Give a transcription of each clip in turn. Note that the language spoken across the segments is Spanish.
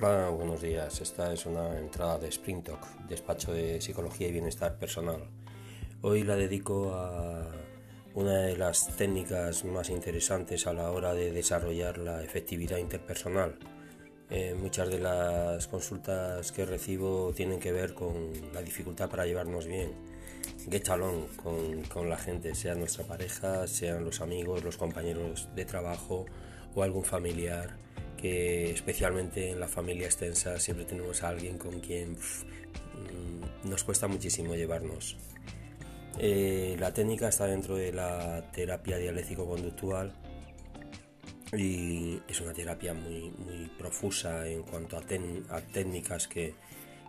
Hola, buenos días. Esta es una entrada de Spring Talk, despacho de psicología y bienestar personal. Hoy la dedico a una de las técnicas más interesantes a la hora de desarrollar la efectividad interpersonal. Eh, muchas de las consultas que recibo tienen que ver con la dificultad para llevarnos bien, get along con, con la gente, sea nuestra pareja, sean los amigos, los compañeros de trabajo o algún familiar que especialmente en la familia extensa siempre tenemos a alguien con quien mm, nos cuesta muchísimo llevarnos. Eh, la técnica está dentro de la terapia dialéctico-conductual y es una terapia muy, profusa en cuanto a, técnicas que,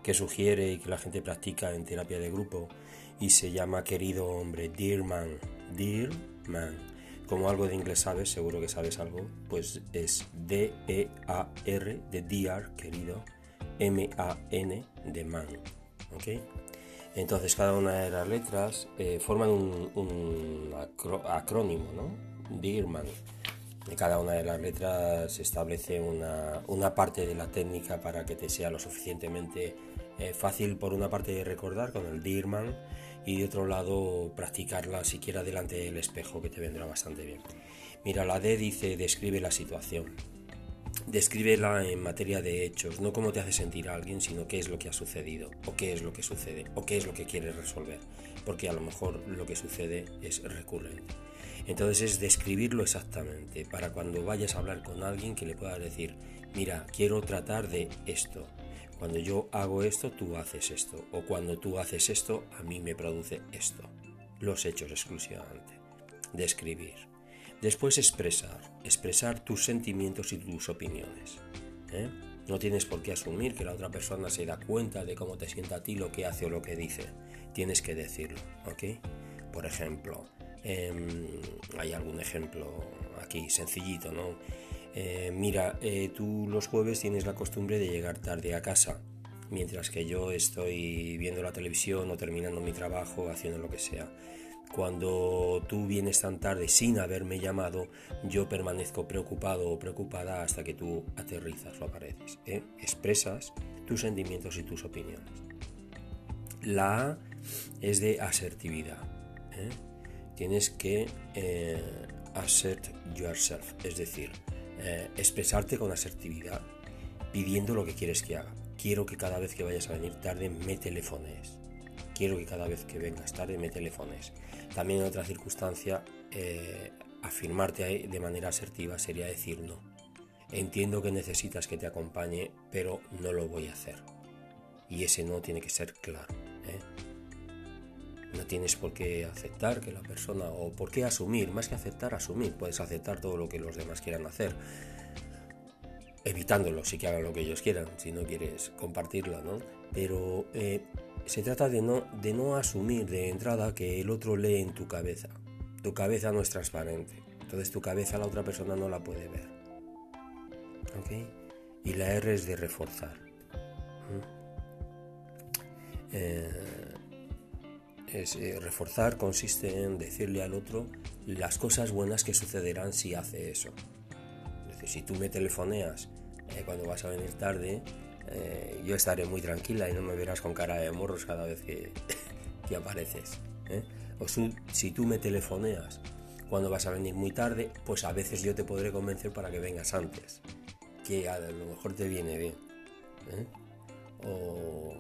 que, sugiere y que la gente practica en terapia de grupo y se llama querido hombre, dear man, dear man como algo de inglés sabes, seguro que sabes algo, pues es D-E-A-R de dear, querido, M-A-N de man. ¿ok? Entonces cada una de las letras eh, forman un, acrónimo, ¿no? Dearman. De cada una de las letras establece una, una, parte de la técnica para que te sea lo suficientemente eh, fácil por una parte de recordar con el Dearman y de otro lado practicarla siquiera delante del espejo que te vendrá bastante bien. Mira, la D dice describe la situación. Descríbela en materia de hechos, no cómo te hace sentir alguien, sino qué es lo que ha sucedido, o qué es lo que sucede, o qué es lo que quieres resolver, porque a lo mejor lo que sucede es recurrente. Entonces es describirlo exactamente, para cuando vayas a hablar con alguien que le puedas decir, mira, quiero tratar de esto, cuando yo hago esto, tú haces esto. O cuando tú haces esto, a mí me produce esto. Los hechos exclusivamente. Describir. Después expresar. Expresar tus sentimientos y tus opiniones. ¿eh? No tienes por qué asumir que la otra persona se da cuenta de cómo te sienta a ti, lo que hace o lo que dice. Tienes que decirlo, ¿ok? Por ejemplo, em, hay algún ejemplo aquí sencillito, ¿no? Eh, mira, eh, tú los jueves tienes la costumbre de llegar tarde a casa, mientras que yo estoy viendo la televisión o terminando mi trabajo, haciendo lo que sea. Cuando tú vienes tan tarde sin haberme llamado, yo permanezco preocupado o preocupada hasta que tú aterrizas o apareces. ¿eh? Expresas tus sentimientos y tus opiniones. La A es de asertividad. Tienes que assert yourself, es decir, eh, expresarte con asertividad, pidiendo lo que quieres que haga. Quiero que cada vez que vayas a venir tarde me telefones. Quiero que cada vez que vengas tarde me telefones. También en otra circunstancia, eh, afirmarte de manera asertiva sería decir no. Entiendo que necesitas que te acompañe, pero no lo voy a hacer. Y ese no tiene que ser claro. ¿eh? Tienes por qué aceptar que la persona, o por qué asumir, más que aceptar, asumir. Puedes aceptar todo lo que los demás quieran hacer, evitándolo si que hagan lo que ellos quieran, si no quieres compartirla, ¿no? Pero eh, se trata de no, de no asumir de entrada que el otro lee en tu cabeza. Tu cabeza no es transparente, entonces tu cabeza la otra persona no la puede ver. ¿Ok? Y la R es de reforzar. Eh, es, eh, reforzar consiste en decirle al otro las cosas buenas que sucederán si hace eso. Es decir, si tú me telefoneas eh, cuando vas a venir tarde, eh, yo estaré muy tranquila y no me verás con cara de morros cada vez que, que apareces. O si tú me telefoneas cuando vas a venir muy tarde, pues a veces yo te podré convencer para que vengas antes, que a lo mejor te viene bien. O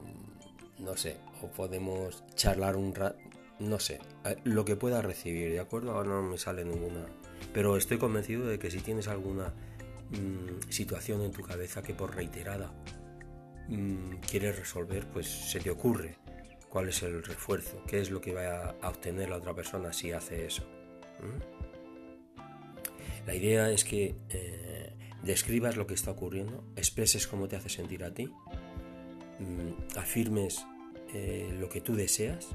no sé, o podemos charlar un rato, no sé, eh, lo que pueda recibir, ¿de acuerdo? Ahora no me sale ninguna, pero estoy convencido de que si tienes alguna mm, situación en tu cabeza que por reiterada mm, quieres resolver, pues se te ocurre cuál es el refuerzo, qué es lo que va a obtener la otra persona si hace eso. La idea es que eh, describas lo que está ocurriendo, expreses cómo te hace sentir a ti Mm, afirmes eh, lo que tú deseas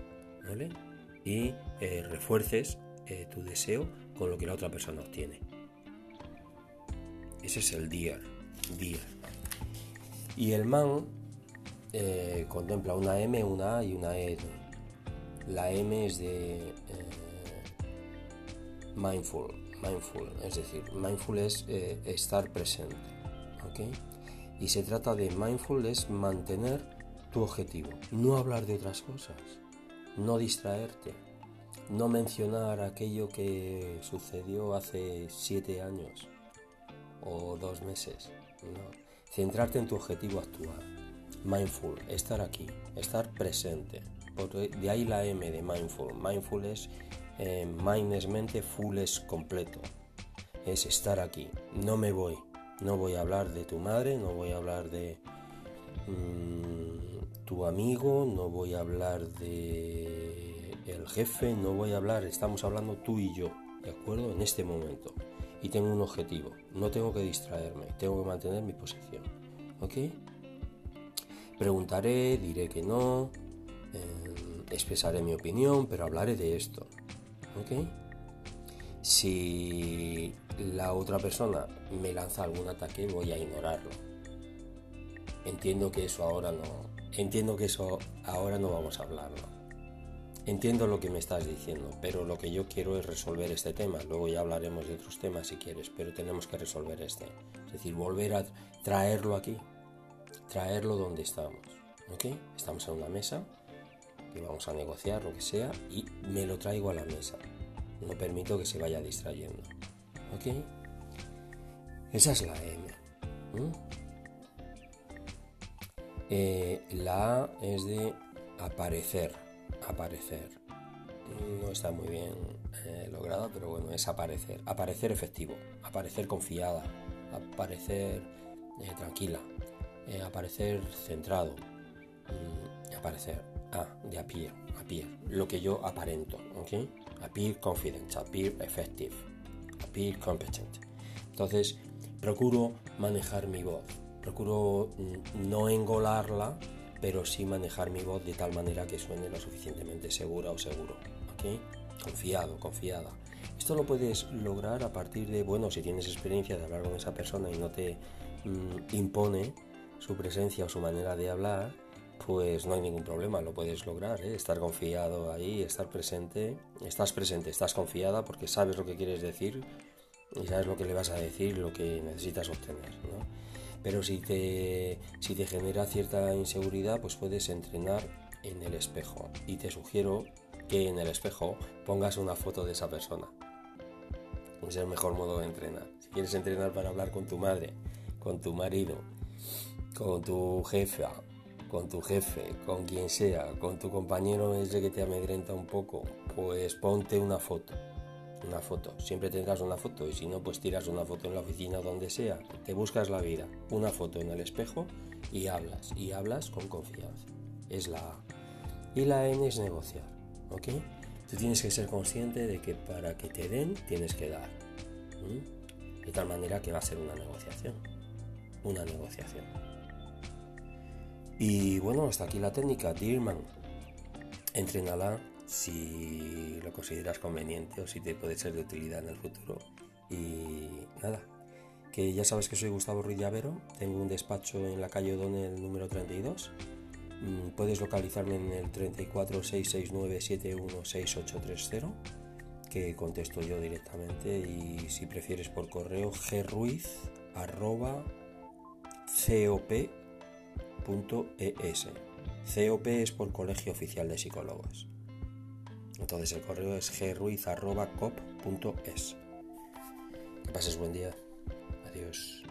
y eh, refuerces eh, tu deseo con lo que la otra persona obtiene. Ese es el dear, dear. Y el man contempla una M, una A y una E. La M es de mindful, mindful, es decir, mindful es estar presente. Y se trata de mindfulness, mantener tu objetivo, no hablar de otras cosas, no distraerte, no mencionar aquello que sucedió hace siete años o dos meses, no. Centrarte en tu objetivo actual. Mindful, estar aquí, estar presente. de ahí la M de mindful. Mindful es eh, mind es mente, full es completo. Es estar aquí. No me voy. No voy a hablar de tu madre, no voy a hablar de mm, tu amigo, no voy a hablar de el jefe, no voy a hablar, estamos hablando tú y yo, ¿de acuerdo? En este momento. Y tengo un objetivo, no tengo que distraerme, tengo que mantener mi posición. ¿Ok? Preguntaré, diré que no, eh, expresaré mi opinión, pero hablaré de esto. ¿Ok? Si la otra persona me lanza algún ataque, voy a ignorarlo. Entiendo que eso ahora no. Entiendo que eso ahora no vamos a hablarlo. Entiendo lo que me estás diciendo, pero lo que yo quiero es resolver este tema. Luego ya hablaremos de otros temas si quieres, pero tenemos que resolver este. Es decir, volver a traerlo aquí, traerlo donde estamos. ¿Ok? Estamos en una mesa y vamos a negociar lo que sea y me lo traigo a la mesa. No permito que se vaya distrayendo. ¿Ok? Esa es la M. Eh, la A es de aparecer aparecer. No está muy bien eh, logrado, pero bueno, es aparecer. Aparecer efectivo, aparecer confiada, aparecer eh, tranquila, eh, aparecer centrado, mm, aparecer. Ah, de appear, appear, lo que yo aparento, ¿ok? Appear confident, appear effective, appear competent. Entonces, procuro manejar mi voz, procuro mm, no engolarla, pero sí manejar mi voz de tal manera que suene lo suficientemente segura o seguro. ¿ok? Confiado, confiada. Esto lo puedes lograr a partir de, bueno, si tienes experiencia de hablar con esa persona y no te mm, impone su presencia o su manera de hablar, pues no hay ningún problema, lo puedes lograr, ¿eh? estar confiado ahí, estar presente, estás presente, estás confiada porque sabes lo que quieres decir y sabes lo que le vas a decir, lo que necesitas obtener. ¿no? Pero si te, si te genera cierta inseguridad, pues puedes entrenar en el espejo. Y te sugiero que en el espejo pongas una foto de esa persona. Es el mejor modo de entrenar. Si quieres entrenar para hablar con tu madre, con tu marido, con tu jefa, con tu jefe, con quien sea, con tu compañero ese que te amedrenta un poco, pues ponte una foto una foto. Siempre tendrás una foto y si no, pues tiras una foto en la oficina o donde sea. Te buscas la vida, una foto en el espejo y hablas. Y hablas con confianza. Es la A. Y la N es negociar. ¿Ok? Tú tienes que ser consciente de que para que te den, tienes que dar. De tal manera que va a ser una negociación. Una negociación. Y bueno, hasta aquí la técnica. Dearman, entrenala si lo consideras conveniente o si te puede ser de utilidad en el futuro. Y nada, que ya sabes que soy Gustavo Ruiz Llavero, tengo un despacho en la calle O'Donnell número 32. Mm, puedes localizarme en el 34669716830, que contesto yo directamente y si prefieres por correo gruiz@cop.es. COP es por Colegio Oficial de Psicólogos. Entonces el correo es gruiz.cop.es. Que pases buen día. Adiós.